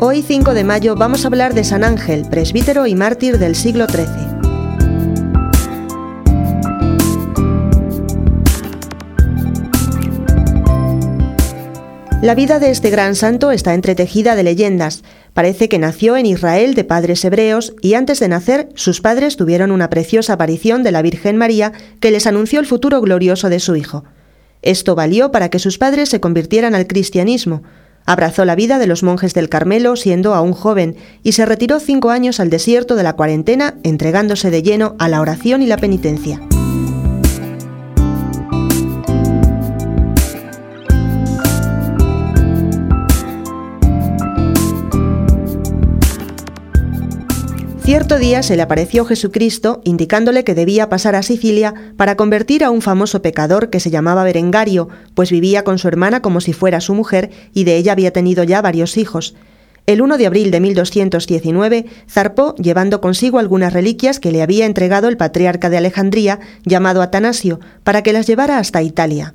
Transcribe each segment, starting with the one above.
5 de mayo vamos a hablar de San Ángel, presbítero y mártir del siglo XIII. La vida de este gran santo está entretejida de leyendas. Parece que nació en Israel de padres hebreos y antes de nacer sus padres tuvieron una preciosa aparición de la Virgen María que les anunció el futuro glorioso de su hijo. Esto valió para que sus padres se convirtieran al cristianismo. Abrazó la vida de los monjes del Carmelo siendo aún joven y se retiró cinco años al desierto de la cuarentena entregándose de lleno a la oración y la penitencia. Cierto día se le apareció Jesucristo indicándole que debía pasar a Sicilia para convertir a un famoso pecador que se llamaba Berengario, pues vivía con su hermana como si fuera su mujer y de ella había tenido ya varios hijos. El 1 de abril de 1219 zarpó llevando consigo algunas reliquias que le había entregado el patriarca de Alejandría, llamado Atanasio, para que las llevara hasta Italia.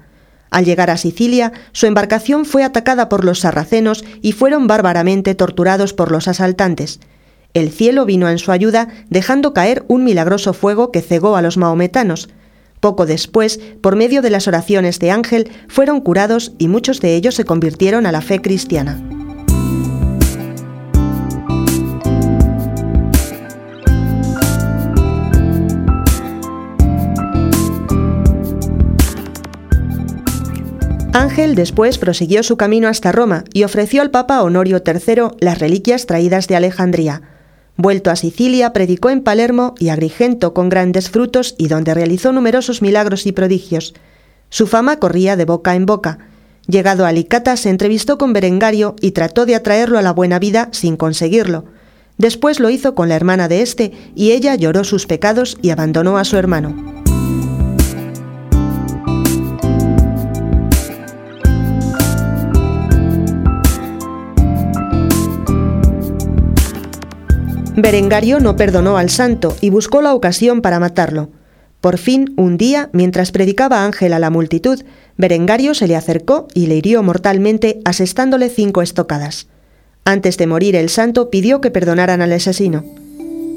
Al llegar a Sicilia, su embarcación fue atacada por los sarracenos y fueron bárbaramente torturados por los asaltantes. El cielo vino en su ayuda, dejando caer un milagroso fuego que cegó a los maometanos. Poco después, por medio de las oraciones de Ángel, fueron curados y muchos de ellos se convirtieron a la fe cristiana. Ángel después prosiguió su camino hasta Roma y ofreció al Papa Honorio III las reliquias traídas de Alejandría. Vuelto a Sicilia, predicó en Palermo y Agrigento con grandes frutos y donde realizó numerosos milagros y prodigios. Su fama corría de boca en boca. Llegado a Alicata, se entrevistó con Berengario y trató de atraerlo a la buena vida sin conseguirlo. Después lo hizo con la hermana de este y ella lloró sus pecados y abandonó a su hermano. Berengario no perdonó al santo y buscó la ocasión para matarlo. Por fin, un día, mientras predicaba Ángel a la multitud, Berengario se le acercó y le hirió mortalmente asestándole cinco estocadas. Antes de morir el santo pidió que perdonaran al asesino.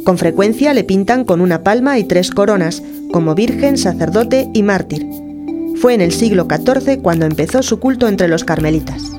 Con frecuencia le pintan con una palma y tres coronas, como virgen, sacerdote y mártir. Fue en el siglo XIV cuando empezó su culto entre los carmelitas.